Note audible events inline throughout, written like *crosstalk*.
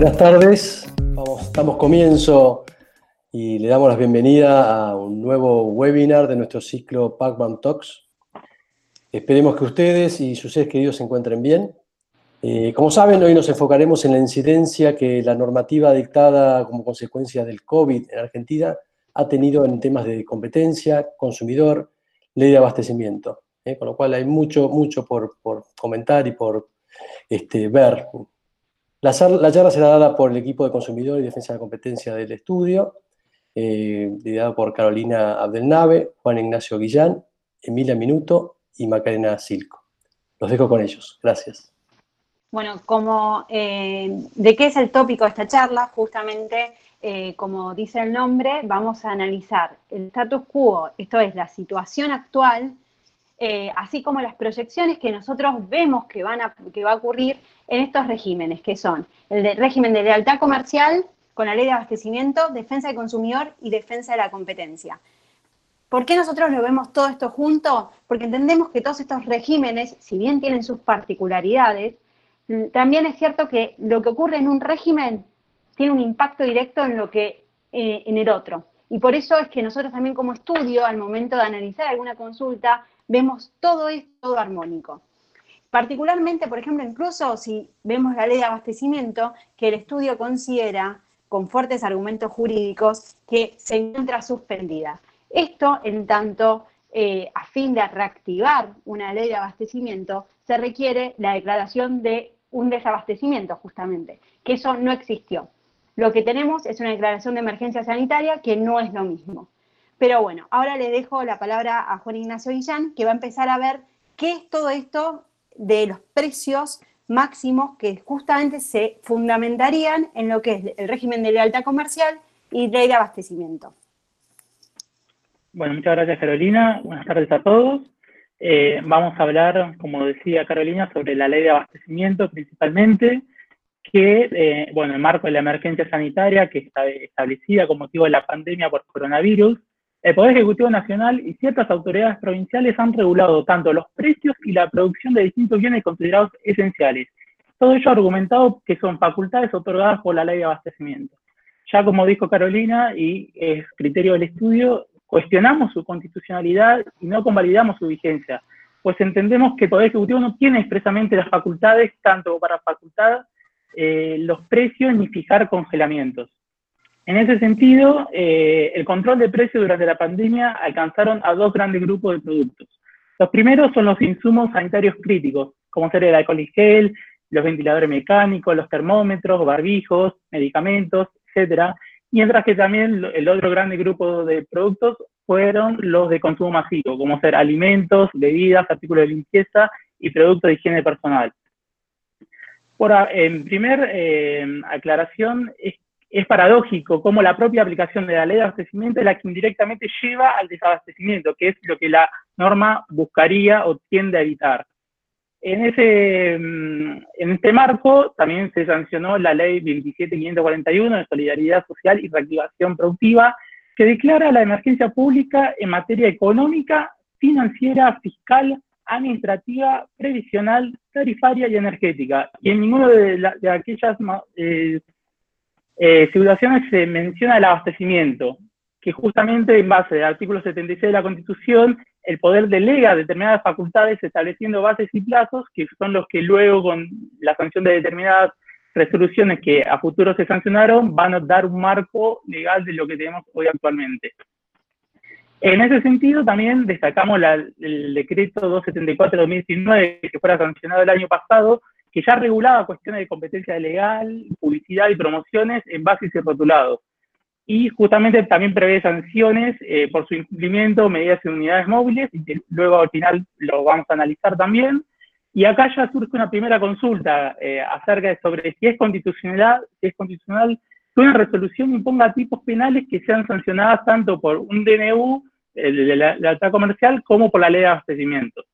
Buenas tardes, Vamos, damos comienzo y le damos la bienvenida a un nuevo webinar de nuestro ciclo Pacman Talks. Esperemos que ustedes y sus seres queridos se encuentren bien. Eh, como saben, hoy nos enfocaremos en la incidencia que la normativa dictada como consecuencia del COVID en Argentina ha tenido en temas de competencia, consumidor, ley de abastecimiento. ¿eh? Con lo cual hay mucho, mucho por, comentar y por este, ver. La, charla será dada por el equipo de consumidor y defensa de la competencia del estudio, eh, liderado por Carolina Abdelnave, Juan Ignacio Guillán, Emilia Minuto y Macarena Silco. Los dejo con ellos. Gracias. Bueno, como eh, de qué es el tópico de esta charla, justamente eh, como dice el nombre, vamos a analizar el status quo, esto es la situación actual, eh, así como las proyecciones que nosotros vemos que, van a, que va a ocurrir en estos regímenes, que son el régimen de lealtad comercial con la ley de abastecimiento, defensa del consumidor y defensa de la competencia. ¿Por qué nosotros lo vemos todo esto junto? Porque entendemos que todos estos regímenes, si bien tienen sus particularidades, también es cierto que lo que ocurre en un régimen tiene un impacto directo en lo que eh, en el otro. Y por eso es que nosotros también como estudio, al momento de analizar alguna consulta, vemos todo esto todo armónico. Particularmente, por ejemplo, incluso si vemos la ley de abastecimiento, que el estudio considera, con fuertes argumentos jurídicos, que se encuentra suspendida. Esto, en tanto, eh, a fin de reactivar una ley de abastecimiento, se requiere la declaración de un desabastecimiento, justamente, que eso no existió. Lo que tenemos es una declaración de emergencia sanitaria que no es lo mismo. Pero bueno, ahora le dejo la palabra a Juan Ignacio Guillán, que va a empezar a ver qué es todo esto de los precios máximos que justamente se fundamentarían en lo que es el régimen de lealtad comercial y ley de abastecimiento. Bueno, muchas gracias Carolina. Buenas tardes a todos. Eh, vamos a hablar, como decía Carolina, sobre la ley de abastecimiento principalmente, que, eh, bueno, en marco de la emergencia sanitaria que está establecida con motivo de la pandemia por coronavirus, el Poder Ejecutivo Nacional y ciertas autoridades provinciales han regulado tanto los precios y la producción de distintos bienes considerados esenciales. Todo ello argumentado que son facultades otorgadas por la ley de abastecimiento. Ya como dijo Carolina, y es criterio del estudio, cuestionamos su constitucionalidad y no convalidamos su vigencia, pues entendemos que el Poder Ejecutivo no tiene expresamente las facultades, tanto para facultar eh, los precios ni fijar congelamientos. En ese sentido, eh, el control de precios durante la pandemia alcanzaron a dos grandes grupos de productos. Los primeros son los insumos sanitarios críticos, como ser el alcohol y gel, los ventiladores mecánicos, los termómetros, barbijos, medicamentos, etc. Mientras que también el otro grande grupo de productos fueron los de consumo masivo, como ser alimentos, bebidas, artículos de limpieza y productos de higiene personal. Por, en primer eh, aclaración, es, es, paradójico cómo la propia aplicación de la ley de abastecimiento es la que indirectamente lleva al desabastecimiento, que es lo que la norma buscaría o tiende a evitar. En, ese, mm, en este marco también se sancionó la ley 27541 de Solidaridad Social y Reactivación Productiva, que declara la emergencia pública en materia económica, financiera, fiscal, administrativa, previsional, tarifaria y energética. Y en ninguna de, aquellas eh, eh, se menciona el abastecimiento, que justamente en base al artículo 76 de la Constitución, el poder delega determinadas facultades estableciendo bases y plazos, que son los que luego con la sanción de determinadas resoluciones que a futuro se sancionaron, van a dar un marco legal de lo que tenemos hoy actualmente. En ese sentido, también destacamos el decreto 274-2019, que fuera sancionado el año pasado, que ya regulaba cuestiones de competencia legal, publicidad y promociones en bases y rotulados. Y justamente también prevé sanciones eh, por su incumplimiento, medidas en unidades móviles, y que luego al final lo vamos a analizar también. Y acá ya surge una primera consulta eh, acerca de sobre si es constitucional, si es constitucional que una resolución imponga tipos penales que sean sancionadas tanto por un DNU, el de la lealtad comercial, como por la ley de abastecimiento.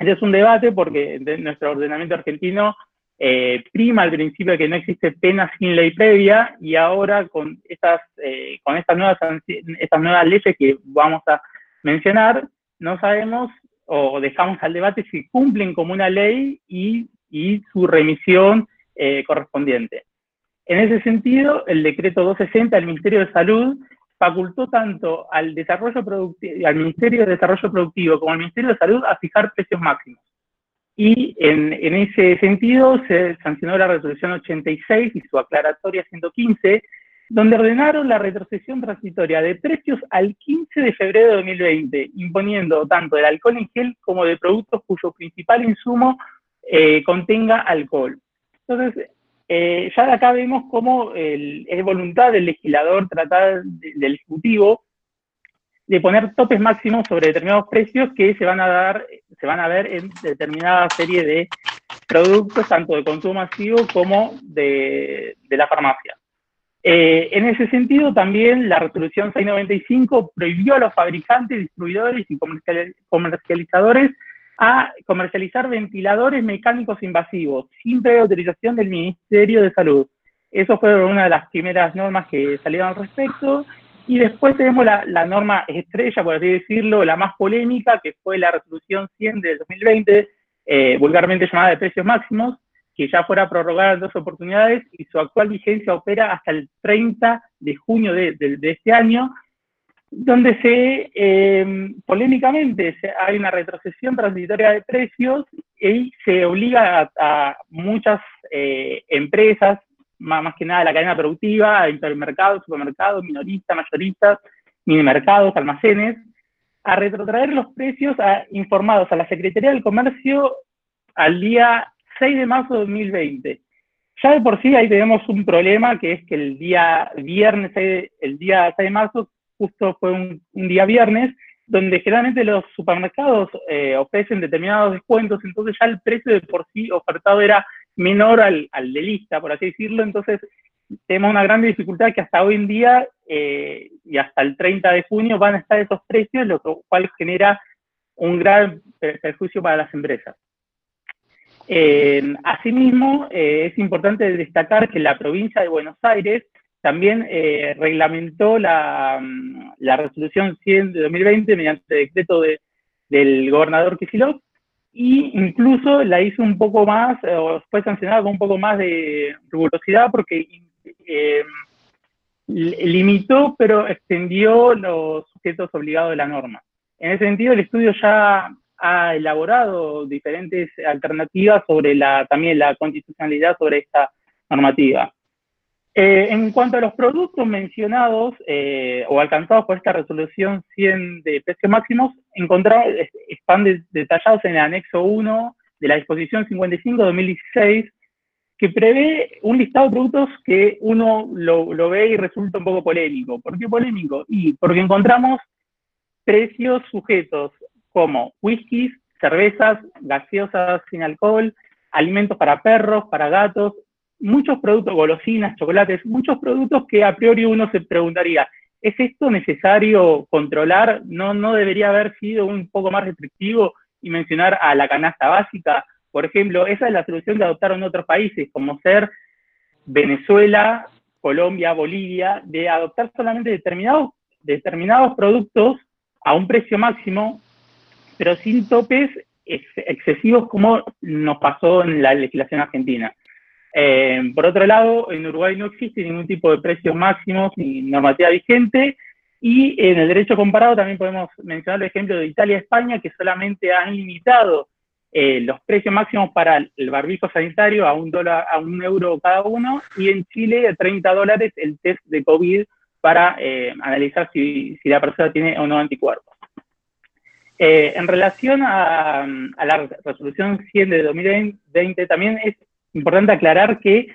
Ese es un debate porque nuestro ordenamiento argentino eh, prima el principio de que no existe pena sin ley previa y ahora con estas, eh, con estas, nuevas, estas nuevas leyes que vamos a mencionar, no sabemos o dejamos al debate si cumplen como una ley y, y su remisión eh, correspondiente. En ese sentido, el decreto 260 del Ministerio de Salud facultó tanto al, desarrollo al Ministerio de Desarrollo Productivo como al Ministerio de Salud a fijar precios máximos. Y en, ese sentido se sancionó la resolución 86 y su aclaratoria 115, donde ordenaron la retrocesión transitoria de precios al 15 de febrero de 2020, imponiendo tanto el alcohol en gel como de productos cuyo principal insumo eh, contenga alcohol. Entonces, eh, ya de acá vemos cómo es voluntad del legislador tratar del Ejecutivo de poner topes máximos sobre determinados precios que se van a dar, se van a ver en determinada serie de productos, tanto de consumo masivo como de, la farmacia. Eh, en ese sentido, también la resolución 695 prohibió a los fabricantes, distribuidores y comercializadores a comercializar ventiladores mecánicos invasivos, sin previa autorización del Ministerio de Salud. Eso fue una de las primeras normas que salieron al respecto. Y después tenemos la, norma estrella, por así decirlo, la más polémica, que fue la resolución 100 del 2020, eh, vulgarmente llamada de precios máximos, que ya fuera prorrogada en dos oportunidades y su actual vigencia opera hasta el 30 de junio de este año donde se, eh, polémicamente, hay una retrocesión transitoria de precios y se obliga a, muchas eh, empresas, más, que nada la cadena productiva, intermercados, supermercados, minoristas, mayoristas, minimercados, almacenes, a retrotraer los precios informados a la Secretaría del Comercio al día 6 de marzo de 2020. Ya de por sí ahí tenemos un problema, que es que el día viernes, el día 6 de marzo, justo fue un, día viernes, donde generalmente los supermercados eh, ofrecen determinados descuentos, entonces ya el precio de por sí ofertado era menor al, al de lista, por así decirlo, entonces tenemos una gran dificultad que hasta hoy en día eh, y hasta el 30 de junio van a estar esos precios, lo cual genera un gran perjuicio para las empresas. Eh, asimismo, es importante destacar que la provincia de Buenos Aires también eh, reglamentó la, mm, resolución 100 de 2020 mediante decreto de, del gobernador Kicillof y incluso la hizo un poco más, o fue sancionada con un poco más de rigurosidad porque eh, limitó pero extendió los sujetos obligados de la norma. En ese sentido, el estudio ya ha elaborado diferentes alternativas sobre la, también la constitucionalidad sobre esta normativa. Eh, en cuanto a los productos mencionados eh, o alcanzados por esta resolución 100 de precios máximos, encontramos, están detallados en el anexo 1 de la disposición 55 de 2016, que prevé un listado de productos que uno lo, lo ve y resulta un poco polémico. ¿Por qué polémico? Y porque encontramos precios sujetos como whiskies, cervezas, gaseosas sin alcohol, alimentos para perros, para gatos, muchos productos, golosinas, chocolates, muchos productos que a priori uno se preguntaría, ¿es esto necesario controlar? ¿No, no debería haber sido un poco más restrictivo y mencionar a la canasta básica? Por ejemplo, esa es la solución que adoptaron otros países, como ser Venezuela, Colombia, Bolivia, de adoptar solamente determinados, determinados productos a un precio máximo, pero sin topes excesivos como nos pasó en la legislación argentina. Eh, por otro lado, en Uruguay no existe ningún tipo de precios máximos ni normativa vigente. Y en el derecho comparado también podemos mencionar el ejemplo de Italia y España, que solamente han limitado eh, los precios máximos para el barbijo sanitario a un, dólar, a un euro cada uno, y en Chile a 30 dólares el test de COVID para eh, analizar si, la persona tiene o no anticuerpos. en relación a, a, la resolución 100 de 2020, también es importante aclarar que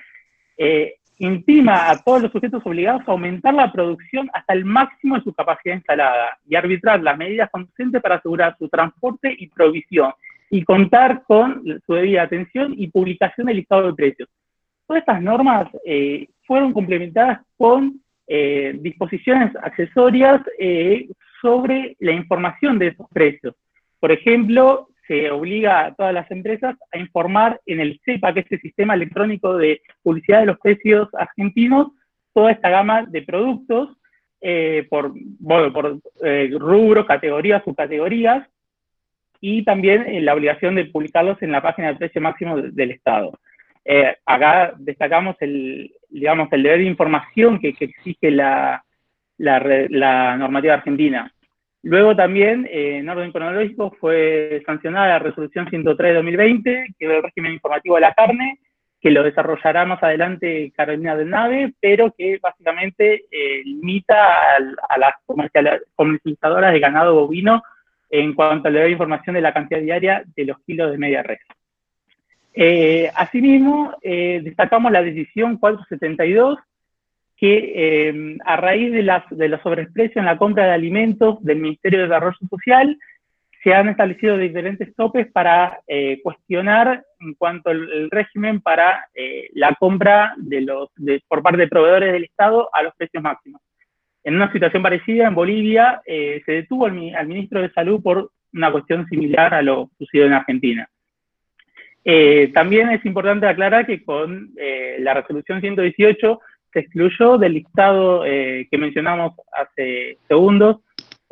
eh, intima a todos los sujetos obligados a aumentar la producción hasta el máximo de su capacidad instalada y arbitrar las medidas conducentes para asegurar su transporte y provisión y contar con su debida atención y publicación del listado de precios. Todas estas normas eh, fueron complementadas con eh, disposiciones accesorias sobre la información de esos precios. Por ejemplo, se obliga a todas las empresas a informar en el CEPA, que es el sistema electrónico de publicidad de los precios argentinos, toda esta gama de productos eh, por, bueno, por eh, categorías, subcategorías, y también eh, la obligación de publicarlos en la página de precio máximo del Estado. eh, acá destacamos el, digamos, el deber de información que, exige la, normativa argentina. Luego también, eh, en orden cronológico, fue sancionada la resolución 103 de 2020, que es el régimen informativo de la carne, que lo desarrollará más adelante Carolina del Nave, pero que básicamente eh, limita a, las comercializadoras de ganado bovino en cuanto a la información de la cantidad diaria de los kilos de media red. Eh, asimismo, destacamos la decisión 472, que a raíz de, las, de los sobreprecios en la compra de alimentos del Ministerio de Desarrollo Social, se han establecido diferentes topes para eh, cuestionar en cuanto al régimen para eh, la compra de los, por parte de proveedores del Estado a los precios máximos. En una situación parecida, en Bolivia, eh, se detuvo al, ministro de Salud por una cuestión similar a lo sucedido en Argentina. también es importante aclarar que con la resolución 118 se excluyó del listado que mencionamos hace segundos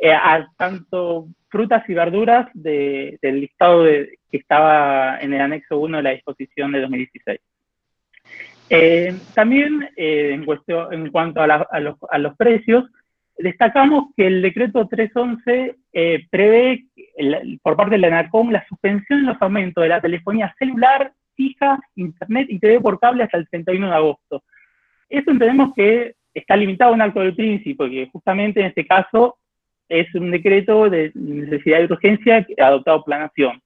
a tanto frutas y verduras del listado que estaba en el anexo 1 de la disposición de 2016. Eh, también eh, en, cuestión, en, cuanto a, los, precios, destacamos que el decreto 311 eh, prevé por parte de la ANACOM la suspensión de los aumentos de la telefonía celular, fija, internet y TV por cable hasta el 31 de agosto. Eso entendemos que está limitado a un acto del príncipe, porque justamente en este caso es un decreto de necesidad de urgencia adoptado por la Nación.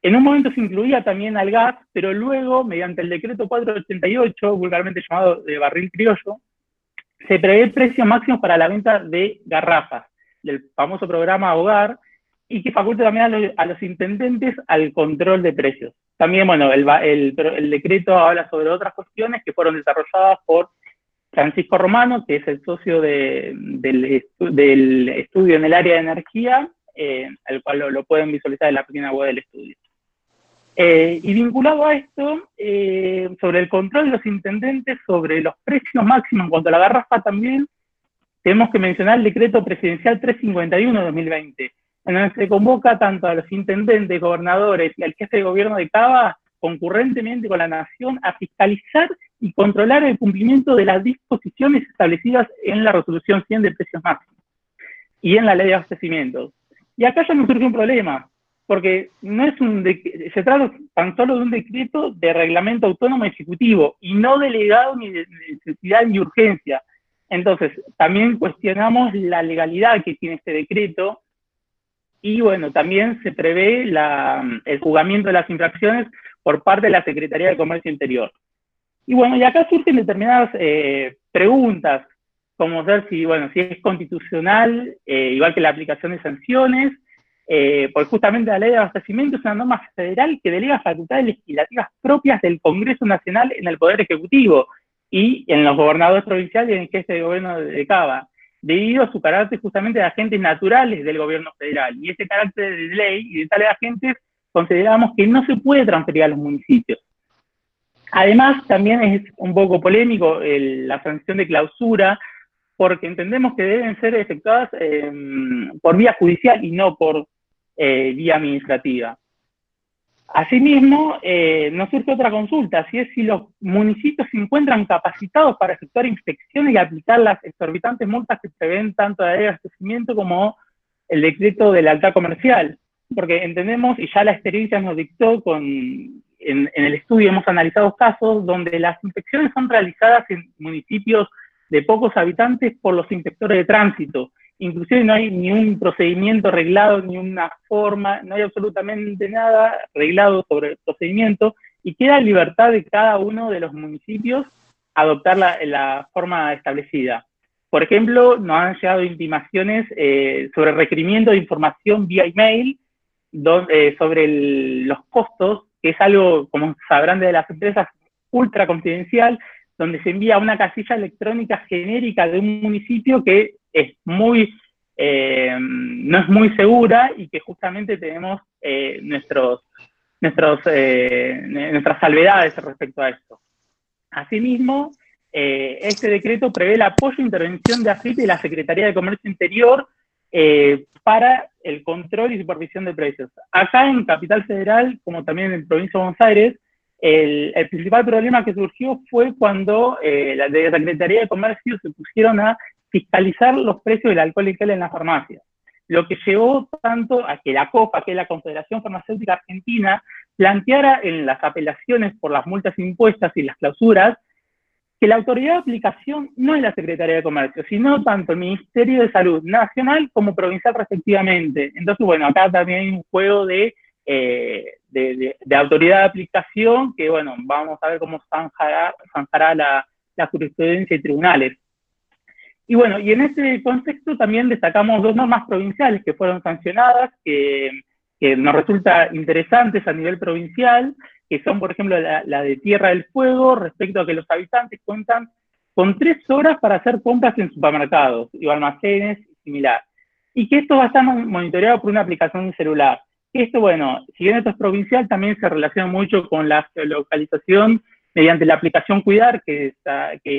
En un momento se incluía también al gas, pero luego, mediante el decreto 488, vulgarmente llamado de barril criollo, se prevé precios máximos para la venta de garrafas, del famoso programa Hogar, y que faculta también a los, intendentes al control de precios. También, bueno, el, el decreto habla sobre otras cuestiones que fueron desarrolladas por Francisco Romano, que es el socio del, estudio en el área de energía, eh, el cual lo, pueden visualizar en la página web del estudio. Eh, y vinculado a esto, eh, sobre el control de los intendentes sobre los precios máximos en cuanto a la garrafa también, tenemos que mencionar el decreto presidencial 351 de 2020, en que se convoca tanto a los intendentes, gobernadores y al jefe de gobierno de Cava concurrentemente con la Nación a fiscalizar y controlar el cumplimiento de las disposiciones establecidas en la resolución 100 de precios máximos y en la ley de abastecimiento. Y acá ya nos surge un problema, porque no es un se trata tan solo de un decreto de reglamento autónomo ejecutivo y no delegado ni de necesidad ni urgencia. Entonces, también cuestionamos la legalidad que tiene este decreto y bueno, también se prevé el juzgamiento de las infracciones por parte de la Secretaría de Comercio Interior. Y bueno, y acá surgen determinadas eh, preguntas, como ver si, bueno, si es constitucional, eh, igual que la aplicación de sanciones, eh, porque justamente la ley de abastecimiento es una norma federal que delega facultades legislativas propias del Congreso Nacional en el Poder Ejecutivo y en los gobernadores provinciales y en el jefe de gobierno de Cava, debido a su carácter justamente de agentes naturales del gobierno federal. Y ese carácter de ley y de tales agentes consideramos que no se puede transferir a los municipios. Además, también es un poco polémico la sanción de clausura, porque entendemos que deben ser efectuadas em, por vía judicial y no por eh, vía administrativa. Asimismo, eh, nos surge otra consulta, si es si los municipios se encuentran capacitados para efectuar inspecciones y aplicar las exorbitantes multas que prevén tanto la ley de abastecimiento como el decreto de lealtad comercial porque entendemos, y ya la experiencia nos dictó con, en, el estudio hemos analizado casos donde las inspecciones son realizadas en municipios de pocos habitantes por los inspectores de tránsito. Inclusive no hay ni un procedimiento arreglado, ni una forma, no hay absolutamente nada arreglado sobre el procedimiento y queda libertad de cada uno de los municipios adoptar la, forma establecida. Por ejemplo, nos han llegado intimaciones eh, sobre requerimiento de información vía email eh, sobre los costos, que es algo, como sabrán de las empresas, ultra confidencial, donde se envía una casilla electrónica genérica de un municipio que es muy, eh, no es muy segura y que justamente tenemos eh, nuestros, nuestros, nuestras salvedades respecto a esto. Asimismo, este decreto prevé el apoyo e intervención de AFIP y la Secretaría de Comercio Interior eh, para el control y supervisión de precios. Acá en Capital Federal, como también en Provincia de Buenos Aires, el, principal problema que surgió fue cuando eh, la de Secretaría de Comercio se pusieron a fiscalizar los precios del alcohol y gel en las farmacias, lo que llevó tanto a que la COPA, que es la Confederación Farmacéutica Argentina, planteara en las apelaciones por las multas impuestas y las clausuras que la autoridad de aplicación no es la Secretaría de Comercio, sino tanto el Ministerio de Salud nacional como provincial respectivamente. Entonces, bueno, acá también hay un juego de eh, autoridad de aplicación, que bueno, vamos a ver cómo zanjará, zanjará la, jurisprudencia y tribunales. Y bueno, y en este contexto también destacamos dos normas provinciales que fueron sancionadas, que, nos resulta interesantes a nivel provincial, que son, por ejemplo, la, de Tierra del Fuego, respecto a que los habitantes cuentan con tres horas para hacer compras en supermercados y almacenes y similar. Y que esto va a estar monitoreado por una aplicación celular. Esto, bueno, si bien esto es provincial, también se relaciona mucho con la geolocalización mediante la aplicación Cuidar que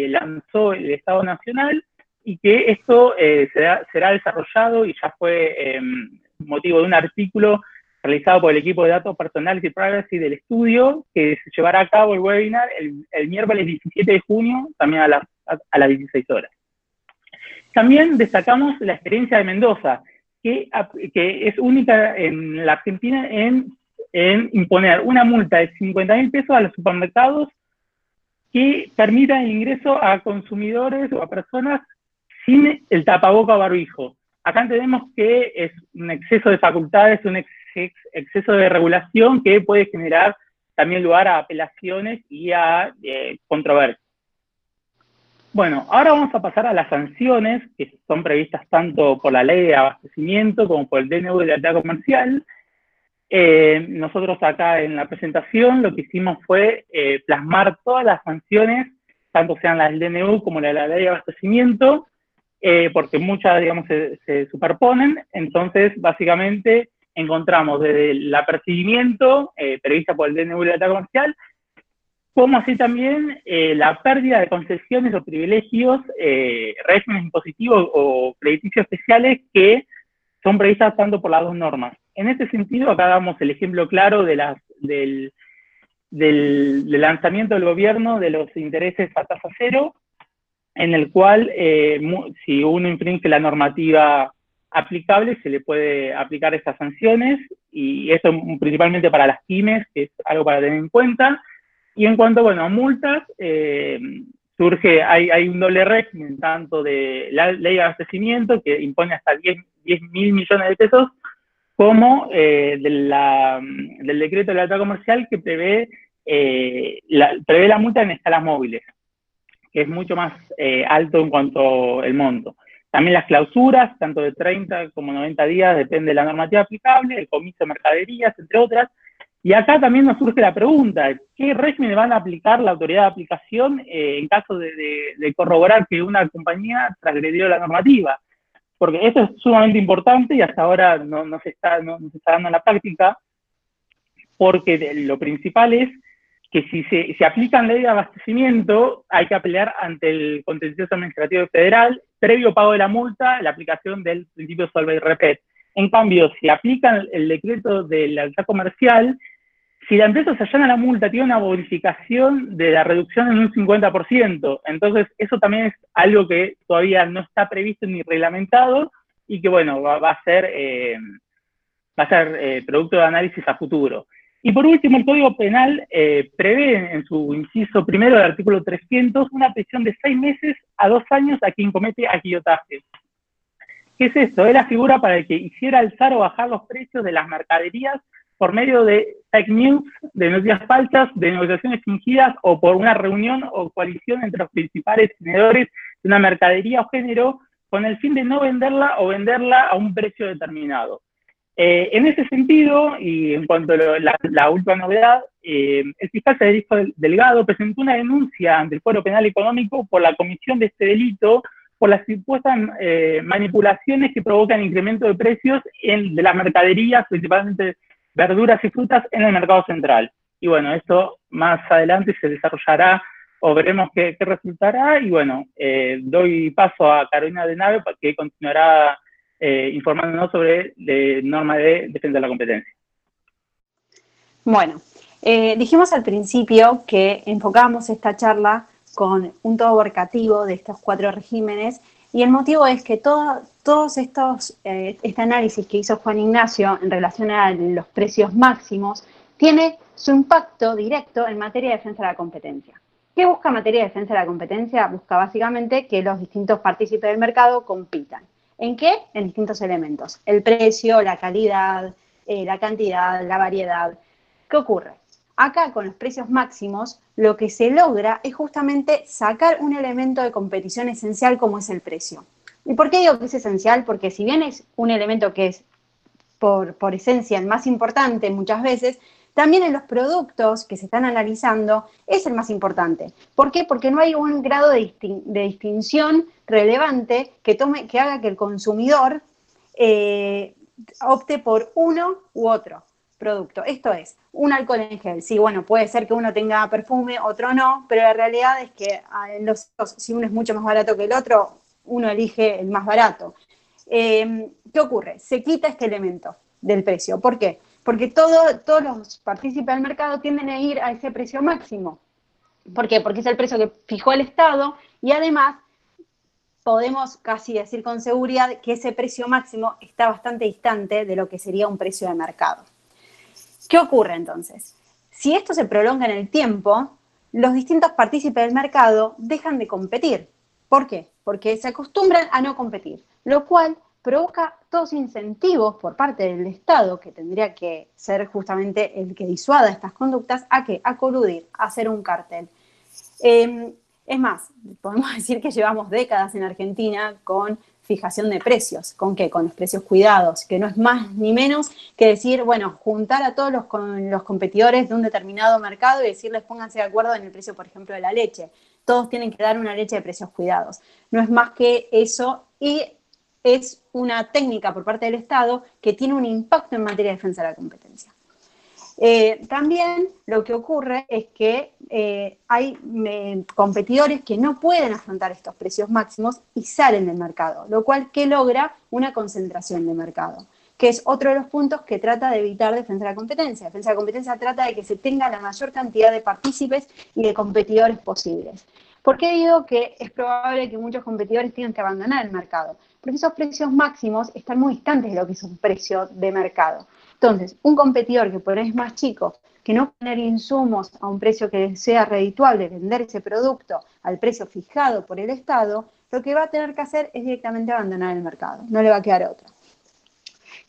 lanzó el Estado Nacional y que esto eh, será, desarrollado y ya fue em, motivo de un artículo realizado por el equipo de datos personales y privacy del estudio, que se llevará a cabo el webinar el, miércoles 17 de junio, también a, las a las 16 horas. También destacamos la experiencia de Mendoza, que, es única en la Argentina en, imponer una multa de 50 mil pesos a los supermercados que permita el ingreso a consumidores o a personas sin el tapaboca barbijo. Acá entendemos que es un exceso de facultades, un exceso de regulación que puede generar también lugar a apelaciones y a eh, controversias. Bueno, ahora vamos a pasar a las sanciones que son previstas tanto por la ley de abastecimiento como por el DNU de la comercial. Eh, nosotros acá en la presentación lo que hicimos fue eh, plasmar todas las sanciones, tanto sean las del DNU como la de la ley de abastecimiento, eh, porque muchas, digamos, se, se, superponen. Entonces, básicamente, encontramos desde el apercibimiento prevista por el DNU de la comercial como así también eh, la pérdida de concesiones o privilegios, eh, regímenes impositivos o crediticios especiales que son previstas tanto por las dos normas. En este sentido, acá damos el ejemplo claro de las, del, del, lanzamiento del gobierno de los intereses a tasa cero, en el cual eh, si uno infringe la normativa aplicable, se le puede aplicar estas sanciones, y esto principalmente para las pymes, que es algo para tener en cuenta, y en cuanto, bueno, a multas, eh, surge, hay, hay, un doble régimen, tanto de la ley de abastecimiento, que impone hasta 10 mil millones de pesos, como eh, de la, del decreto de la alta comercial que prevé, eh, la, prevé la multa en escalas móviles, que es mucho más alto en cuanto al monto. También las clausuras, tanto de 30 como 90 días, depende de la normativa aplicable, el comiso de mercaderías, entre otras, y acá también nos surge la pregunta, ¿qué régimen van a aplicar la autoridad de aplicación eh, en caso de, corroborar que una compañía transgredió la normativa? Porque eso es sumamente importante y hasta ahora no, se está dando en la práctica, porque lo principal es que si se, se aplican ley de abastecimiento, hay que apelar ante el contencioso administrativo federal, previo pago de la multa, la aplicación del principio solve y repet. En cambio, si aplican el decreto de la alta comercial, si la empresa se allana la multa, tiene una bonificación de la reducción en un 50%. Entonces, eso también es algo que todavía no está previsto ni reglamentado y que, bueno, va, a ser, eh, va a ser eh, producto de análisis a futuro. Y por último, el Código Penal eh, prevé en su inciso primero del artículo 300 una prisión de seis meses a dos años a quien comete aquillotaje. ¿Qué es esto? Es la figura para el que hiciera alzar o bajar los precios de las mercaderías por medio de fake news, de noticias falsas, de negociaciones fingidas o por una reunión o coalición entre los principales tenedores de una mercadería o género con el fin de no venderla o venderla a un precio determinado. Eh, en ese sentido, y en cuanto a la, última novedad, eh, el fiscal Federico Delgado presentó una denuncia ante el Foro Penal Económico por la comisión de este delito por las supuestas eh, manipulaciones que provocan incremento de precios en, de las mercaderías, principalmente verduras y frutas, en el mercado central. Y bueno, esto más adelante se desarrollará o veremos qué, resultará. Y bueno, eh, doy paso a Carolina de Nave que continuará eh, informándonos sobre la norma de defensa de la competencia. Bueno, Eh, dijimos al principio que enfocamos esta charla con un todo abarcativo de estos cuatro regímenes y el motivo es que todo, todos estos, eh, este análisis que hizo Juan Ignacio en relación a los precios máximos tiene su impacto directo en materia de defensa de la competencia. ¿Qué busca materia de defensa de la competencia? Busca básicamente que los distintos partícipes del mercado compitan. ¿En qué? En distintos elementos. El precio, la calidad, eh, la cantidad, la variedad. ¿Qué ocurre? Acá con los precios máximos, lo que se logra es justamente sacar un elemento de competición esencial como es el precio. ¿Y por qué digo que es esencial? Porque si bien es un elemento que es por, por esencia el más importante muchas veces, también en los productos que se están analizando es el más importante. ¿Por qué? Porque no hay un grado de, distinción relevante que, tome, que haga que el consumidor eh, opte por uno u otro producto. Esto es, un alcohol en gel. Sí, bueno, puede ser que uno tenga perfume, otro no, pero la realidad es que ah, si uno es mucho más barato que el otro, uno elige el más barato. Eh, ¿Qué ocurre? Se quita este elemento del precio. ¿Por qué? Porque todos los partícipes del mercado tienden a ir a ese precio máximo. ¿Por qué? Porque es el precio que fijó el Estado y además podemos casi decir con seguridad que ese precio máximo está bastante distante de lo que sería un precio de mercado. ¿Qué ocurre entonces? Si esto se prolonga en el tiempo, los distintos partícipes del mercado dejan de competir. ¿Por qué? Porque se acostumbran a no competir, lo cual provoca todos incentivos por parte del Estado, que tendría que ser justamente el que disuada estas conductas, a que a coludir, a hacer un cartel. Em, es más, podemos *laughs* decir que llevamos décadas en Argentina con fijación de precios. ¿Con qué? Con los precios cuidados, que no es más ni menos que decir, bueno, juntar a todos los, los competidores de un determinado mercado y decirles pónganse de acuerdo en el precio, por ejemplo, de la leche. Todos tienen que dar una leche de precios cuidados. No es más que eso y es una técnica por parte del Estado que tiene un impacto en materia de defensa de la competencia. Eh, también lo que ocurre es que eh, hay eh, competidores que no pueden afrontar estos precios máximos y salen del mercado, lo cual que logra una concentración de mercado, que es otro de los puntos que trata de evitar defensa de la competencia. Defensa de la competencia trata de que se tenga la mayor cantidad de partícipes y de competidores posibles. ¿Por qué digo que es probable que muchos competidores tengan que abandonar el mercado? Porque esos precios máximos están muy distantes de lo que es un precio de mercado. Entonces, un competidor que por es más chico, que no tener insumos a un precio que sea redituable, vender ese producto al precio fijado por el Estado, lo que va a tener que hacer es directamente abandonar el mercado, no le va a quedar otra.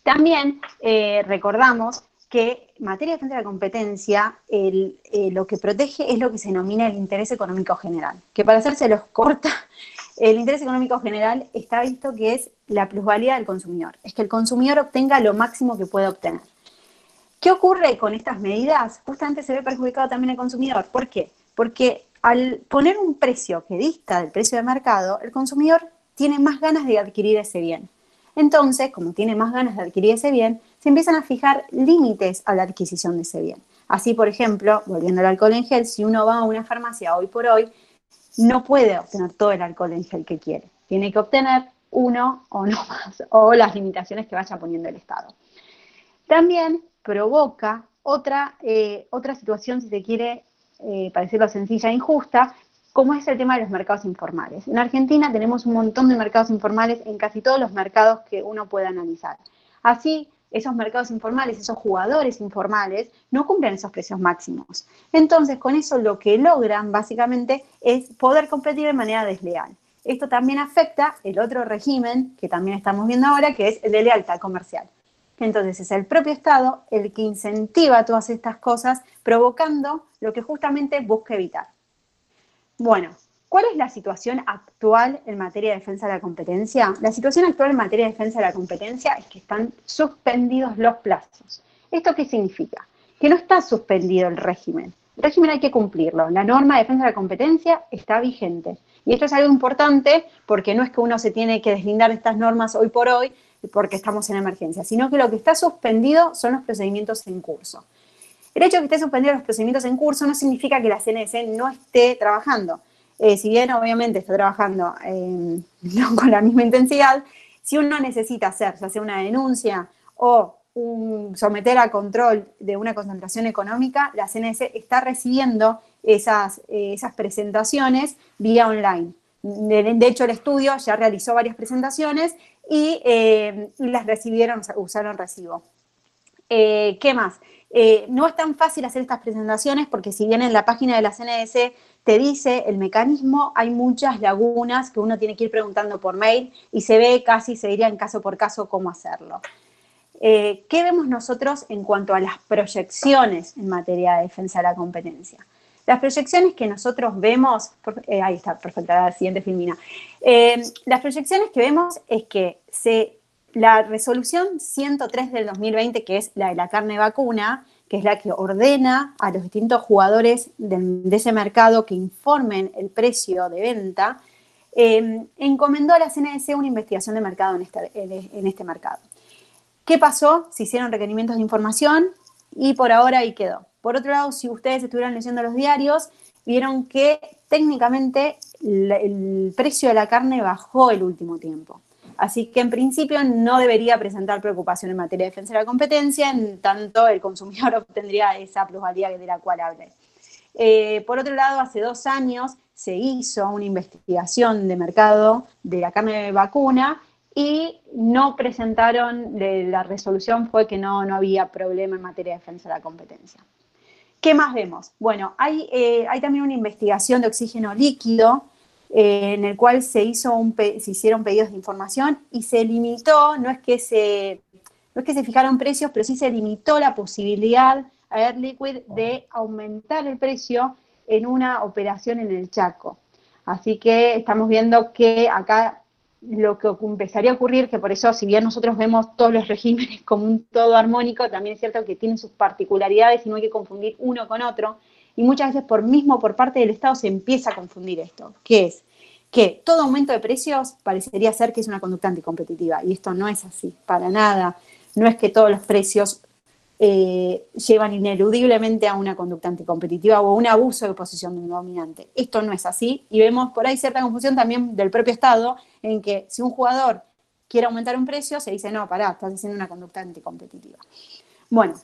También eh, recordamos que en materia de defensa de la competencia, eh, lo que protege es lo que se denomina el interés económico general, que para hacerse los corta, *laughs* el interés económico general está visto que es la plusvalía del consumidor, es que el consumidor obtenga lo máximo que pueda obtener. ¿Qué ocurre con estas medidas? Justamente se ve perjudicado también el consumidor. ¿Por qué? Porque al poner un precio que dista del precio de mercado, el consumidor tiene más ganas de adquirir ese bien. Entonces, como tiene más ganas de adquirir ese bien, se empiezan a fijar límites a la adquisición de ese bien. Así, por ejemplo, volviendo al alcohol en gel, si uno va a una farmacia hoy por hoy, no puede obtener todo el alcohol en gel que quiere. Tiene que obtener uno o no más, *laughs* o las limitaciones que vaya poniendo el Estado. También provoca otra, eh, otra situación, si se quiere eh, parecerlo sencilla e injusta, como es el tema de los mercados informales. En Argentina tenemos un montón de mercados informales en casi todos los mercados que uno puede analizar. Así, esos mercados informales, esos jugadores informales, no cumplen esos precios máximos. Entonces, con eso lo que logran básicamente es poder competir de manera desleal. Esto también afecta el otro régimen que también estamos viendo ahora, que es el de lealtad comercial. Entonces es el propio Estado el que incentiva todas estas cosas, provocando lo que justamente busca evitar. Bueno, ¿cuál es la situación actual en materia de defensa de la competencia? La situación actual en materia de defensa de la competencia es que están suspendidos los plazos. ¿Esto qué significa? Que no está suspendido el régimen. El régimen hay que cumplirlo. La norma de defensa de la competencia está vigente. Y esto es algo importante porque no es que uno se tiene que deslindar de estas normas hoy por hoy porque estamos en emergencia, sino que lo que está suspendido son los procedimientos en curso. El hecho de que esté suspendido los procedimientos en curso no significa que la CNS no esté trabajando. Eh, si bien obviamente está trabajando eh, *laughs* con la misma intensidad, si uno necesita hacer, ya sea una denuncia o someter a control de una concentración económica, la CNS está recibiendo esas, esas presentaciones vía online. De, hecho, el estudio ya realizó varias presentaciones y, eh, las recibieron, usaron recibo. Eh, ¿Qué más? Eh, no es tan fácil hacer estas presentaciones porque si bien en la página de la CNS te dice el mecanismo, hay muchas lagunas que uno tiene que ir preguntando por mail y se ve casi, se diría en caso por caso cómo hacerlo. ¿Qué vemos nosotros en cuanto a las proyecciones en materia de defensa de la competencia? Las proyecciones que nosotros vemos, eh, ahí está, perfecta, la siguiente filmina. Eh, las proyecciones que vemos es que la resolución 103 del 2020, que es la de la carne vacuna, que es la que ordena a los distintos jugadores de, ese mercado que informen el precio de venta, eh, encomendó a la CNS una investigación de mercado en este, en este mercado. ¿Qué pasó? Se hicieron requerimientos de información y por ahora ahí quedó. Por otro lado, si ustedes estuvieran leyendo los diarios, vieron que técnicamente el precio de la carne bajó el último tiempo. Así que en principio no debería presentar preocupación en materia de defensa de la competencia, en tanto el consumidor *laughs* obtendría esa plusvalía de la cual hablé. Eh, por otro lado, hace dos años se hizo una investigación de mercado de la carne de vacuna y no presentaron, la resolución fue que no, no había problema en materia de defensa de la competencia. ¿Qué más vemos? Bueno, hay, eh, hay también una investigación de oxígeno líquido eh, en el cual se, hizo un se hicieron pedidos de información y se limitó, no es, que se, no es que se fijaron precios, pero sí se limitó la posibilidad a Air Liquid de aumentar el precio en una operación en el Chaco. Así que estamos viendo que acá lo que empezaría a ocurrir, que por eso, si bien nosotros vemos todos los regímenes *laughs* como un todo armónico, también es cierto que tienen sus particularidades y no hay que confundir uno con otro. Y muchas veces por mismo por parte del Estado se empieza a confundir esto, que es que todo aumento de precios parecería ser que es una conducta anticompetitiva, y esto no es así, para nada. No es que todos los precios eh, llevan ineludiblemente a una conducta anticompetitiva o a un abuso de posición dominante. Esto no es así y vemos por ahí cierta confusión también del propio Estado en que si un jugador quiere aumentar un precio, se dice, no, pará, estás haciendo una conducta anticompetitiva. Bueno,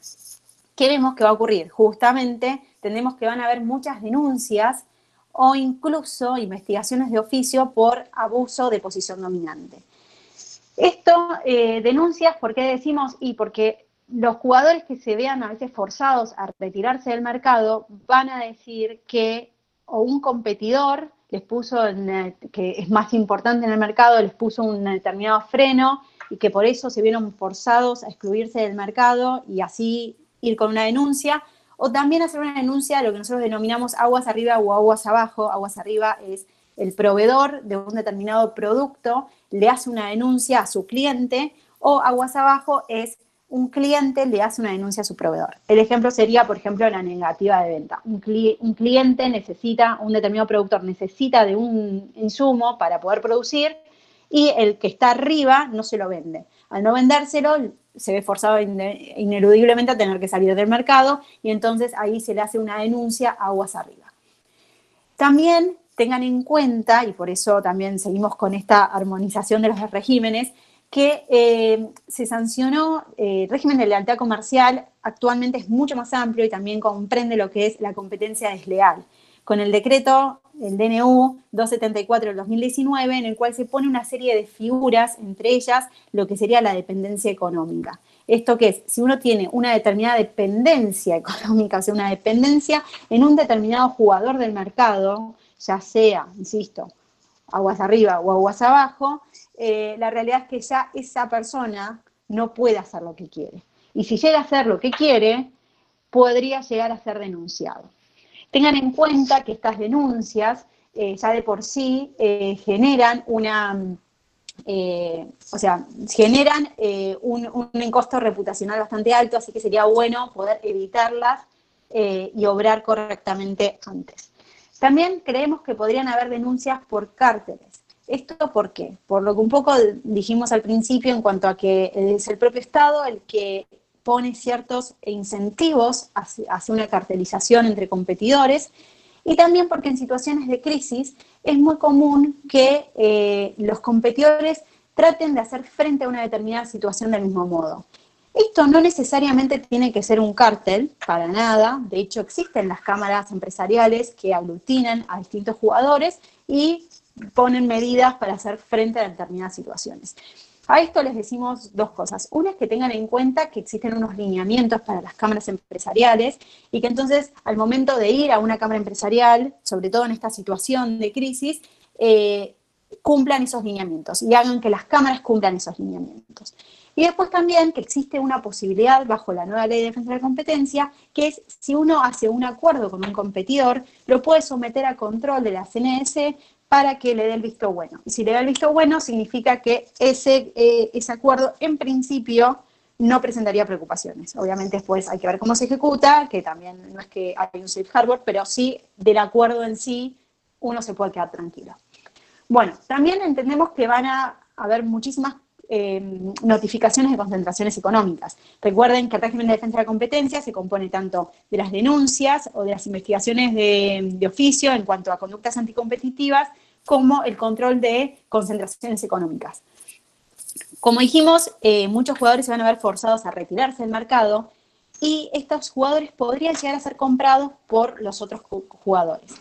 ¿qué vemos que va a ocurrir? Justamente tendremos que van a haber muchas denuncias o incluso investigaciones de oficio por abuso de posición dominante. Esto, eh, denuncias, ¿por qué decimos? Y porque los jugadores que se vean a veces forzados a retirarse del mercado van a decir que o un competidor les puso, que es más importante en el mercado, les puso un determinado freno y que por eso se vieron forzados a excluirse del mercado y así ir con una denuncia, o también hacer una denuncia de lo que nosotros denominamos aguas arriba o aguas abajo. Aguas arriba es el proveedor de un determinado producto le hace una denuncia a su cliente o aguas abajo es un cliente le hace una denuncia a su proveedor. El ejemplo sería, por ejemplo, la negativa de venta. Un, cliente necesita, un determinado productor necesita de un insumo para poder producir y el que está arriba no se lo vende. Al no vendérselo, se ve forzado ineludiblemente a tener que salir del mercado y entonces ahí se le hace una denuncia aguas arriba. También tengan en cuenta, y por eso también seguimos con esta armonización de los regímenes, que eh, se sancionó eh, el régimen de lealtad comercial, actualmente es mucho más amplio y también comprende lo que es la competencia desleal. Con el decreto, el DNU 274 del 2019, en el cual se pone una serie de figuras, entre ellas lo que sería la dependencia económica. ¿Esto qué es? Si uno tiene una determinada dependencia *laughs* económica, o sea, una dependencia en un determinado jugador del mercado, ya sea, insisto, aguas arriba o aguas abajo, eh, la realidad es que ya esa persona no puede hacer lo que quiere. Y si llega a hacer lo que quiere, podría llegar a ser denunciado. Tengan en cuenta que estas denuncias eh, ya de por sí eh, generan una, o sea, generan un, un, costo reputacional bastante alto, así que sería bueno poder evitarlas y obrar correctamente antes. También creemos que podrían haber denuncias por cárteles. ¿Esto por qué? Por lo que un poco dijimos al principio en cuanto a que es el propio Estado el que pone ciertos incentivos hacia, una cartelización entre competidores y también porque en situaciones de crisis es muy común que eh, los competidores traten de hacer frente a una determinada situación del mismo modo. Esto no necesariamente tiene que ser un cártel, para nada. De hecho, existen las cámaras empresariales que aglutinan a distintos jugadores y ponen medidas para hacer frente a determinadas situaciones. A esto les decimos dos cosas. Una es que tengan en cuenta que existen unos lineamientos para las cámaras empresariales y que entonces al momento de ir a una cámara empresarial, sobre todo en esta situación de crisis, eh, cumplan esos lineamientos y hagan que las cámaras cumplan esos lineamientos. Y después también que existe una posibilidad bajo la nueva ley de defensa de la competencia, que es si uno hace un acuerdo con un competidor, lo puede someter a control de la CNS para que le dé el visto bueno. Y si le da el visto bueno, significa que ese, eh, ese acuerdo en principio no presentaría preocupaciones. Obviamente después hay que ver cómo se ejecuta, que también no es que hay un safe harbor, pero sí del acuerdo en sí uno se puede quedar tranquilo. Bueno, también entendemos que van a haber muchísimas eh, notificaciones de concentraciones económicas. Recuerden que el régimen de defensa de la competencia se compone tanto de las denuncias o de las investigaciones de, oficio en cuanto a conductas anticompetitivas, como el control de concentraciones económicas. Como dijimos, eh, muchos jugadores se van a ver forzados a retirarse del mercado y estos jugadores podrían llegar a ser comprados por los otros jugadores.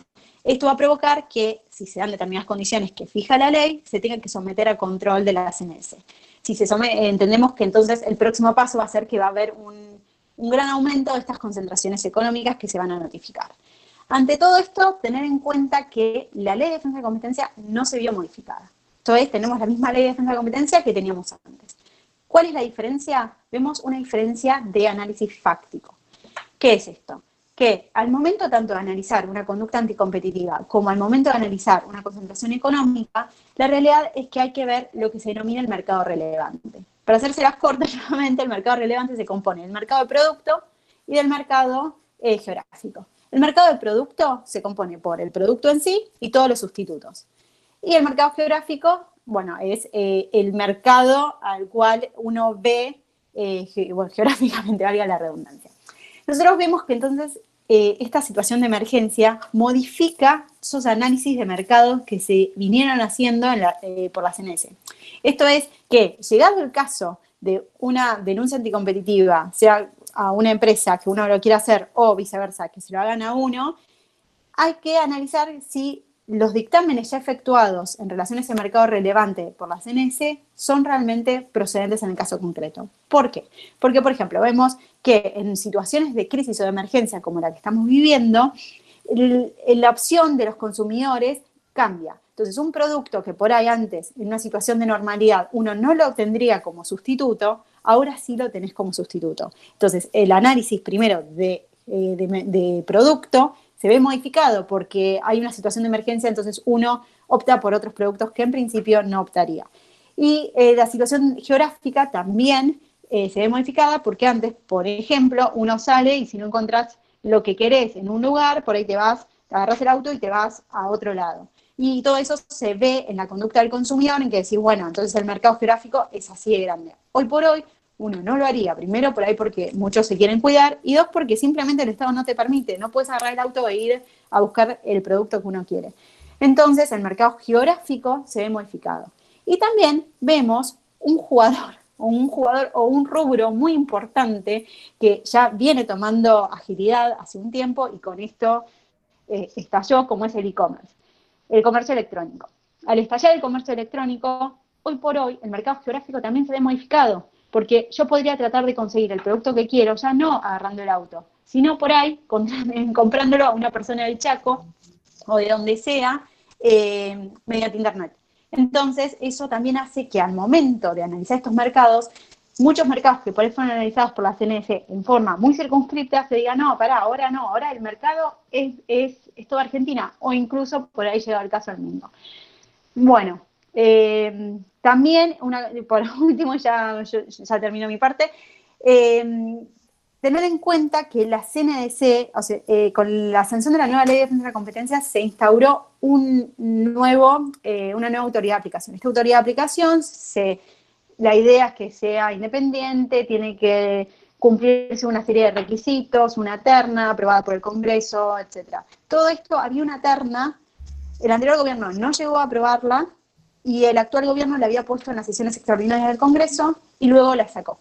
Esto va a provocar que, si se dan determinadas condiciones que fija la ley, se tenga que someter a control de la CNS. Si se entendemos que entonces el próximo paso va a ser que va a haber un, gran aumento de estas concentraciones económicas que se van a notificar. Ante todo esto, tener en cuenta que la ley de defensa de competencia no se vio modificada. Entonces, tenemos la misma ley de defensa de competencia que teníamos antes. ¿Cuál es la diferencia? Vemos una diferencia de análisis fáctico. ¿Qué es esto? Que al momento tanto de analizar una conducta anticompetitiva como al momento de analizar una concentración económica, la realidad es que hay que ver lo que se denomina el mercado relevante. Para hacerse las cortas, *laughs* nuevamente, el mercado relevante se compone del mercado de producto y del mercado eh, geográfico. El mercado de producto se compone por el producto en sí y todos los sustitutos. Y el mercado geográfico, bueno, es eh, el mercado al cual uno ve, eh, *laughs* geográficamente, valga la redundancia. Nosotros vemos que entonces eh, esta situación de emergencia modifica esos análisis de mercado que se vinieron haciendo eh, por la CNS. Esto es que, llegado el caso de una denuncia anticompetitiva, sea a una empresa que uno lo quiera hacer o viceversa, que se lo hagan a uno, hay que analizar si los dictámenes ya efectuados en relación a ese mercado relevante por la CNS son realmente procedentes en el caso concreto. ¿Por qué? Porque, por ejemplo, vemos que en situaciones de crisis o de emergencia como la que estamos viviendo, la opción de los consumidores cambia. Entonces, un producto que por ahí antes, en una situación de normalidad, uno no lo tendría como sustituto, ahora sí lo tenés como sustituto. Entonces, el análisis primero de, eh, de producto se ve modificado porque hay una situación de emergencia, entonces uno opta por otros productos que en principio no optaría. Y eh, la situación geográfica también eh, se ve modificada porque antes, por ejemplo, uno sale y si no encontrás lo que querés en un lugar, por ahí te vas, te agarras el auto y te vas a otro lado. Y todo eso se ve en la conducta del consumidor, en que decir, bueno, entonces el mercado geográfico es así de grande. Hoy por hoy, uno, no lo haría. Primero, por ahí porque muchos se quieren cuidar. Y dos, porque simplemente el Estado no te permite. No puedes agarrar el auto e ir a buscar el producto que uno quiere. Entonces, el mercado geográfico se ve modificado. Y también vemos un jugador, o un jugador o un rubro muy importante que ya viene tomando agilidad hace un tiempo y con esto eh, estalló, como es el e-commerce, el comercio electrónico. Al estallar el comercio electrónico, hoy por hoy el mercado geográfico también se ve modificado porque yo podría tratar de conseguir el producto que quiero, ya no agarrando el auto, sino por ahí *laughs* comprándolo a una persona del Chaco o de donde sea eh, mediante Internet. Entonces, eso también hace que al momento de analizar estos mercados, muchos mercados que por eso fueron analizados por la CNS en forma muy circunscripta se digan, no, pará, ahora no, ahora el mercado es, es, toda Argentina, o incluso por ahí llega el caso del mundo. Bueno, eh, también, por *laughs* último, ya, ya termino mi parte, eh, tener en cuenta que la CNDC, eh, con la sanción de la nueva ley de defensa de la competencia, se instauró un nuevo, una nueva autoridad de aplicación. Esta autoridad de aplicación, se, la idea es que sea independiente, tiene que cumplirse una serie de requisitos, una terna aprobada por el Congreso, etc. Todo esto, había una terna, el anterior gobierno no llegó a aprobarla, y el actual gobierno la había puesto en las sesiones extraordinarias del Congreso y luego la sacó.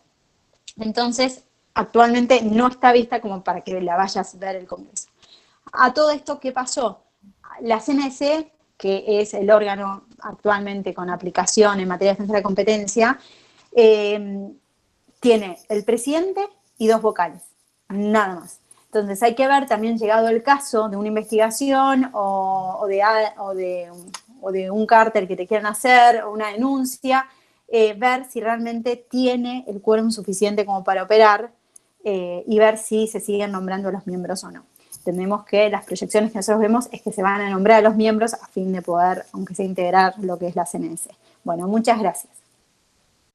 Entonces, actualmente no está vista como para que la vayas a ver el Congreso. A todo esto, ¿qué pasó? La CNC, que es el órgano actualmente con aplicación en materia de defensa de competencia, eh, tiene el presidente y dos vocales, nada más. Entonces hay que ver también llegado el caso de una investigación o, de, un cárter que te quieran hacer o una denuncia, eh, ver si realmente tiene el quórum suficiente como para operar eh, y ver si se siguen nombrando los miembros o no. Entendemos que las proyecciones que nosotros vemos es que se van a nombrar a los miembros a fin de poder, aunque sea integrar lo que es la CNS. Bueno, muchas gracias.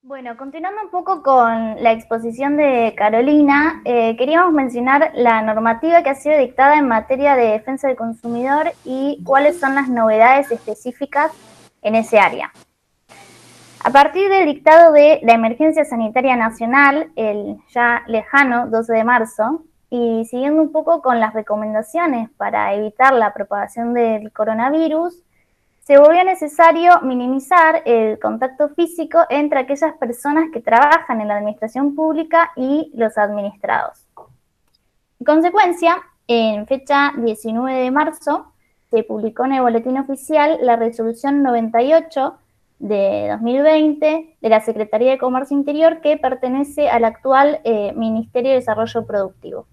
Bueno, continuando un poco con la exposición de Carolina, eh, queríamos mencionar la normativa que ha sido dictada en materia de defensa del consumidor y cuáles son las novedades específicas en ese área. A partir del dictado de la Emergencia Sanitaria Nacional, el ya lejano 12 de marzo, y siguiendo un poco con las recomendaciones para evitar la propagación del coronavirus, se volvió necesario minimizar el contacto físico entre aquellas personas que trabajan en la administración pública y los administrados. En consecuencia, en fecha 19 de marzo, se publicó en el Boletín Oficial la Resolución 98 de 2020 de la Secretaría de Comercio Interior que pertenece al actual eh, Ministerio de Desarrollo Productivo.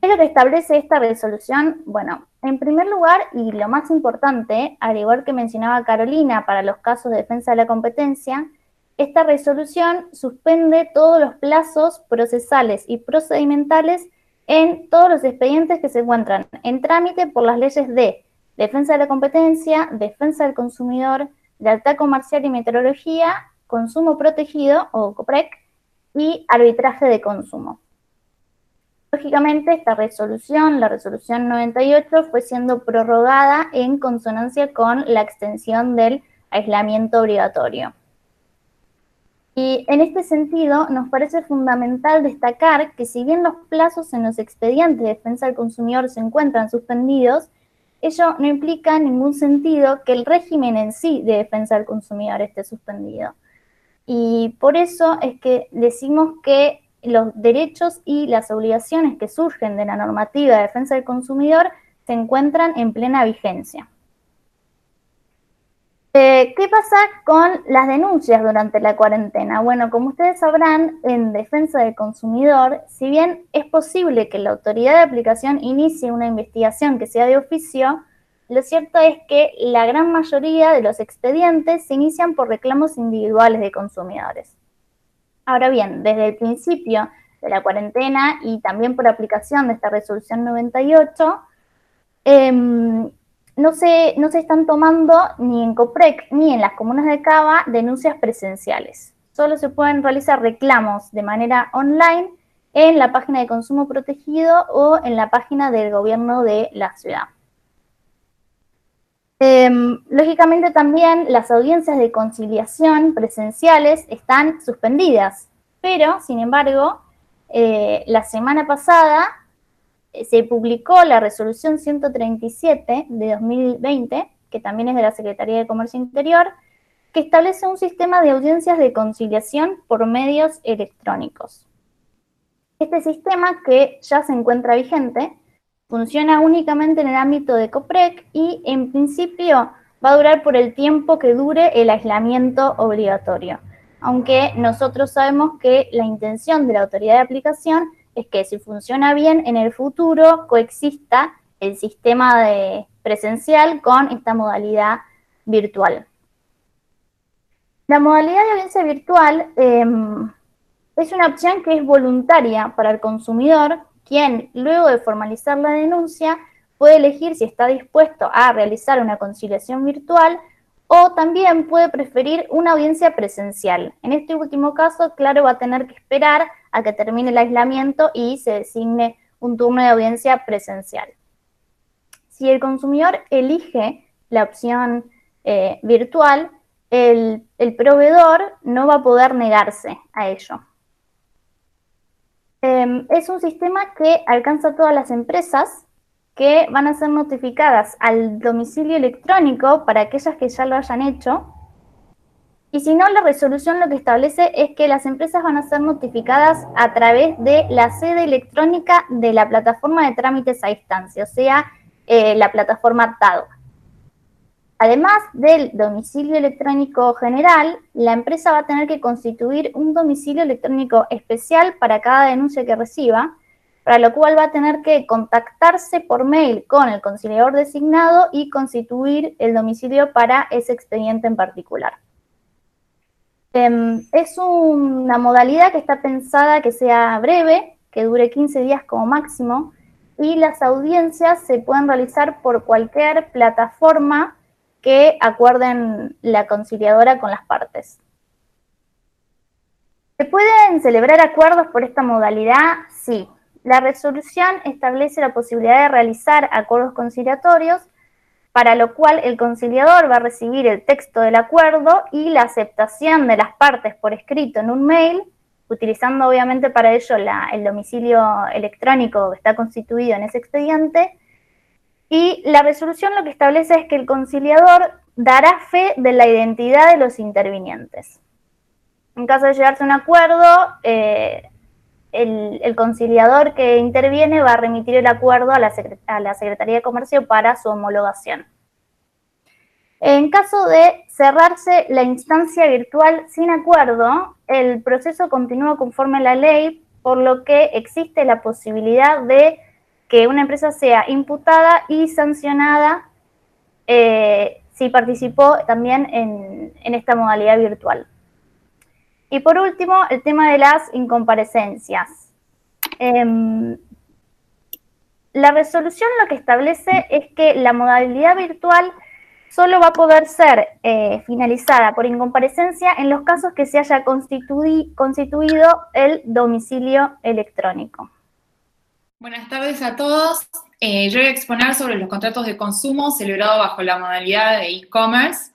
¿Qué es lo que establece esta resolución? Bueno, en primer lugar, y lo más importante, al igual que mencionaba Carolina para los casos de defensa de la competencia, esta resolución suspende todos los plazos procesales y procedimentales en todos los expedientes que se encuentran en trámite por las leyes de defensa de la competencia, defensa del consumidor, lealtad comercial y meteorología, consumo protegido o COPREC y arbitraje de consumo. Lógicamente, esta resolución, la resolución 98, fue siendo prorrogada en consonancia con la extensión del aislamiento obligatorio. Y en este sentido, nos parece fundamental destacar que si bien los plazos en los expedientes de defensa del consumidor se encuentran suspendidos, ello no implica en ningún sentido que el régimen en sí de defensa del consumidor esté suspendido. Y por eso es que decimos que los derechos y las obligaciones que surgen de la normativa de defensa del consumidor se encuentran en plena vigencia. Eh, ¿Qué pasa con las denuncias durante la cuarentena? Bueno, como ustedes sabrán, en defensa del consumidor, si bien es posible que la autoridad de aplicación inicie una investigación que sea de oficio, lo cierto es que la gran mayoría de los expedientes se inician por reclamos individuales de consumidores. Ahora bien, desde el principio de la cuarentena y también por aplicación de esta resolución 98, em, no, se, no se están tomando ni en COPREC ni en las comunas de Cava denuncias presenciales. Solo se pueden realizar reclamos de manera online en la página de consumo protegido o en la página del gobierno de la ciudad. Em, lógicamente también las audiencias de conciliación presenciales están suspendidas, pero sin embargo, eh, la semana pasada eh, se publicó la resolución 137 de 2020, que también es de la Secretaría de Comercio Interior, que establece un sistema de audiencias de conciliación por medios electrónicos. Este sistema, que ya se encuentra vigente, Funciona únicamente en el ámbito de COPREC y en principio va a durar por el tiempo que dure el aislamiento obligatorio. Aunque nosotros sabemos que la intención de la autoridad de aplicación es que si funciona bien en el futuro coexista el sistema de presencial con esta modalidad virtual. La modalidad de audiencia virtual em, es una opción que es voluntaria para el consumidor quien, luego de formalizar la denuncia, puede elegir si está dispuesto a realizar una conciliación virtual o también puede preferir una audiencia presencial. En este último caso, claro, va a tener que esperar a que termine el aislamiento y se designe un turno de audiencia presencial. Si el consumidor elige la opción eh, virtual, el proveedor no va a poder negarse a ello. Em, es un sistema que alcanza a todas las empresas que van a ser notificadas al domicilio electrónico para aquellas que ya lo hayan hecho. Y si no, la resolución lo que establece es que las empresas van a ser notificadas a través de la sede electrónica de la plataforma de trámites a distancia, o sea, eh, la plataforma TADO. Además del domicilio electrónico general, la empresa va a tener que constituir un domicilio electrónico especial para cada denuncia que reciba, para lo cual va a tener que contactarse por mail con el conciliador designado y constituir el domicilio para ese expediente en particular. Em, es una modalidad que está pensada que sea breve, que dure 15 días como máximo, y las audiencias se pueden realizar por cualquier plataforma que acuerden la conciliadora con las partes. ¿Se pueden celebrar acuerdos por esta modalidad? Sí. La resolución establece la posibilidad de realizar acuerdos conciliatorios para lo cual el conciliador va a recibir el texto del acuerdo y la aceptación de las partes por escrito en un mail, utilizando obviamente para ello el domicilio electrónico que está constituido en ese expediente. Y la resolución lo que establece es que el conciliador dará fe de la identidad de los intervinientes. En caso de llegarse a un acuerdo, eh, el, conciliador que interviene va a remitir el acuerdo a la, Secretaría de Comercio para su homologación. En caso de cerrarse la instancia virtual sin acuerdo, el proceso continúa conforme a la ley, por lo que existe la posibilidad de que una empresa sea imputada y sancionada eh, si participó también en esta modalidad virtual. Y por último, el tema de las incomparecencias. Em, la resolución lo que establece es que la modalidad virtual solo va a poder ser eh, finalizada por incomparecencia en los casos que se haya constituido el domicilio electrónico. Buenas tardes a todos. Eh, yo voy a exponer sobre los contratos de consumo celebrados bajo la modalidad de e-commerce.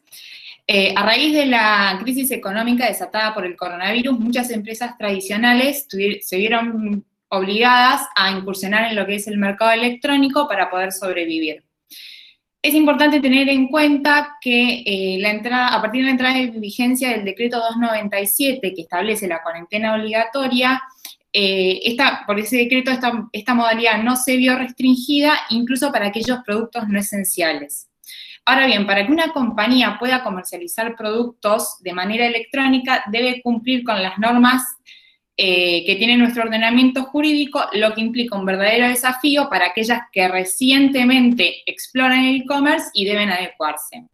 Eh, a raíz de la crisis económica desatada por el coronavirus, muchas empresas tradicionales se vieron obligadas a incursionar en lo que es el mercado electrónico para poder sobrevivir. Es importante tener en cuenta que eh, la entrada, a partir de la entrada en vigencia del decreto 297 que establece la cuarentena obligatoria, eh, por ese decreto esta modalidad no se vio restringida incluso para aquellos productos no esenciales. Ahora bien, para que una compañía pueda comercializar productos de manera electrónica, debe cumplir con las normas eh, que tiene nuestro ordenamiento jurídico, lo que implica un verdadero desafío para aquellas que recientemente exploran el e-commerce y deben adecuarse.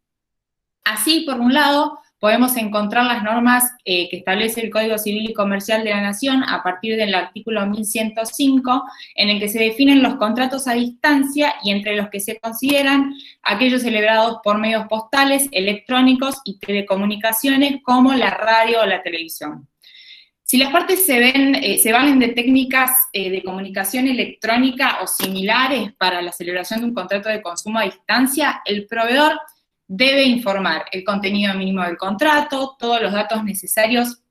Así, por un lado, podemos encontrar las normas eh, que establece el Código Civil y Comercial de la Nación a partir del artículo 1105, en el que se definen los contratos a distancia y entre los que se consideran aquellos celebrados por medios postales, electrónicos y telecomunicaciones como la radio o la televisión. Si las partes se, ven, eh, se valen de técnicas eh, de comunicación electrónica o similares para la celebración de un contrato de consumo a distancia, el proveedor debe informar el contenido mínimo del contrato, todos los datos necesarios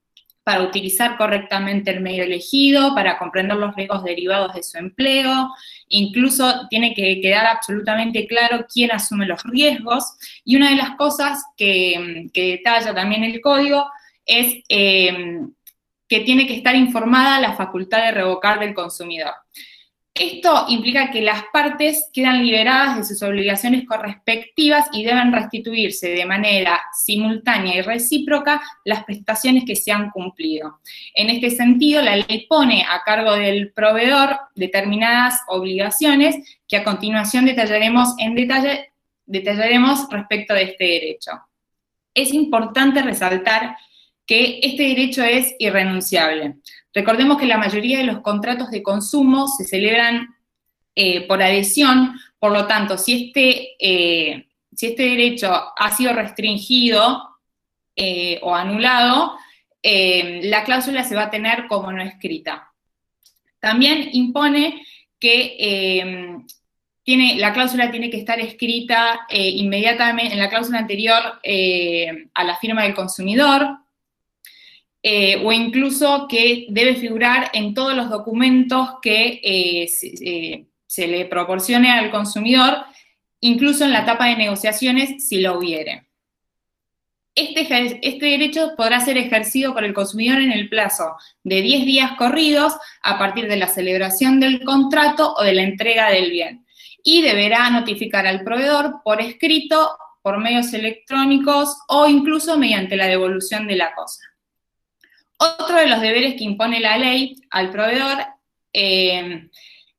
para utilizar correctamente el medio elegido, para comprender los riesgos derivados de su empleo, incluso tiene que quedar absolutamente claro quién asume los riesgos. Y una de las cosas que, detalla también el código es eh, que tiene que estar informada la facultad de revocar del consumidor. Esto implica que las partes quedan liberadas de sus obligaciones correspectivas y deben restituirse de manera simultánea y recíproca las prestaciones que se han cumplido. En este sentido, la ley pone a cargo del proveedor determinadas obligaciones que a continuación detallaremos en detalle detallaremos respecto de este derecho. Es importante resaltar que este derecho es irrenunciable. Recordemos que la mayoría de los contratos de consumo se celebran eh, por adhesión, por lo tanto, si este, eh, si este derecho ha sido restringido eh, o anulado, la cláusula se va a tener como no escrita. También impone que tiene, la cláusula tiene que estar escrita inmediatamente en la cláusula anterior a la firma del consumidor, eh, o incluso que debe figurar en todos los documentos que eh, eh, se, le proporcione al consumidor, incluso en la etapa de negociaciones si lo hubiere. este, este, derecho podrá ser ejercido por el consumidor en el plazo de 10 días corridos a partir de la celebración del contrato o de la entrega del bien. Y deberá notificar al proveedor por escrito, por medios electrónicos o incluso mediante la devolución de la cosa. Otro de los deberes que impone la ley al proveedor eh,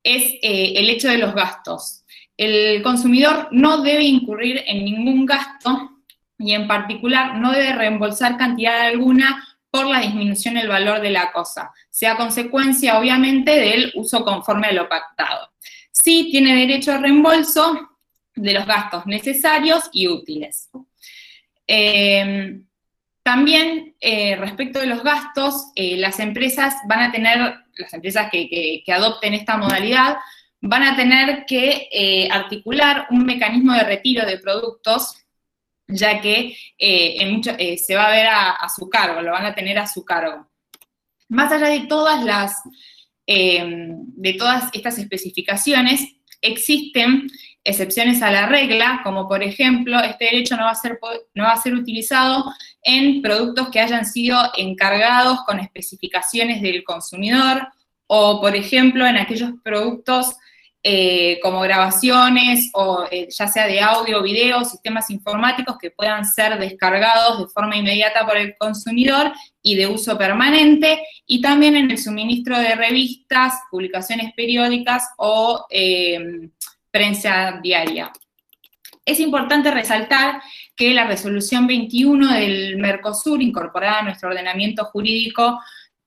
es eh, el hecho de los gastos. El consumidor no debe incurrir en ningún gasto y en particular no debe reembolsar cantidad alguna por la disminución del valor de la cosa, sea consecuencia obviamente del uso conforme a lo pactado. Sí tiene derecho a reembolso de los gastos necesarios y útiles. Eh, también eh, respecto de los gastos, eh, las empresas van a tener, las empresas que, adopten esta modalidad, van a tener que eh, articular un mecanismo de retiro de productos, ya que se va a ver a, su cargo, lo van a tener a su cargo. Más allá de todas las, de todas estas especificaciones, existen excepciones a la regla, como por ejemplo, este derecho no va a ser, no va a ser utilizado en productos que hayan sido encargados con especificaciones del consumidor o, por ejemplo, en aquellos productos eh, como grabaciones o eh, ya sea de audio, video, sistemas informáticos que puedan ser descargados de forma inmediata por el consumidor y de uso permanente, y también en el suministro de revistas, publicaciones periódicas o eh, prensa diaria. Es importante resaltar que la resolución 21 del Mercosur, incorporada a nuestro ordenamiento jurídico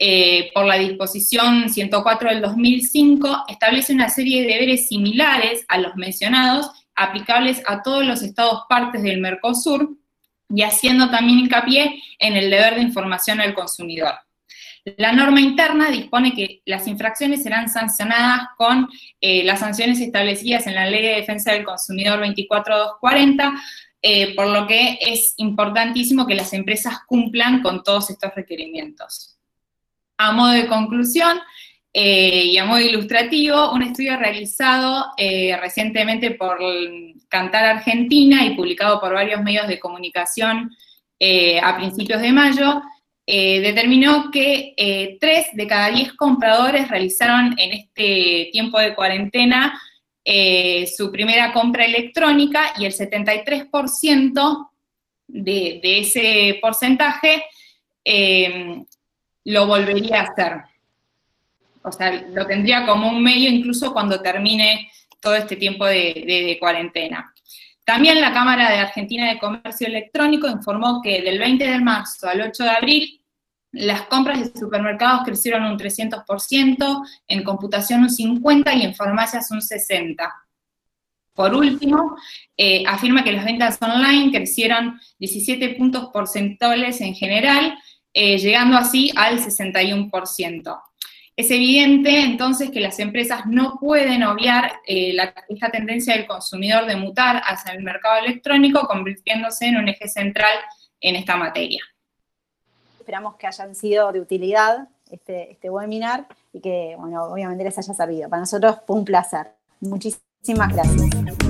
eh, por la disposición 104 del 2005, establece una serie de deberes similares a los mencionados, aplicables a todos los estados partes del Mercosur, y haciendo también hincapié en el deber de información al consumidor. La norma interna dispone que las infracciones serán sancionadas con eh, las sanciones establecidas en la Ley de Defensa del Consumidor 24240, eh, por lo que es importantísimo que las empresas cumplan con todos estos requerimientos. A modo de conclusión, eh, y a modo ilustrativo, un estudio realizado recientemente por Cantar Argentina y publicado por varios medios de comunicación a principios de mayo, eh, determinó que eh, tres de cada diez compradores realizaron en este tiempo de cuarentena eh, su primera compra electrónica y el 73% de, de, ese porcentaje lo volvería a hacer. O sea, lo tendría como un medio incluso cuando termine todo este tiempo de cuarentena. También la Cámara de Argentina de Comercio Electrónico informó que del 20 de marzo al 8 de abril las compras de supermercados crecieron un 300%, en computación un 50% y en farmacias un 60%. Por último, eh, afirma que las ventas online crecieron 17 puntos porcentuales en general, eh, llegando así al 61%. Es evidente entonces que las empresas no pueden obviar eh, esta tendencia del consumidor de mutar hacia el mercado electrónico, convirtiéndose en un eje central en esta materia. Esperamos que hayan sido de utilidad este, este webinar y que, bueno, obviamente les haya servido. Para nosotros fue un placer. Muchísimas gracias.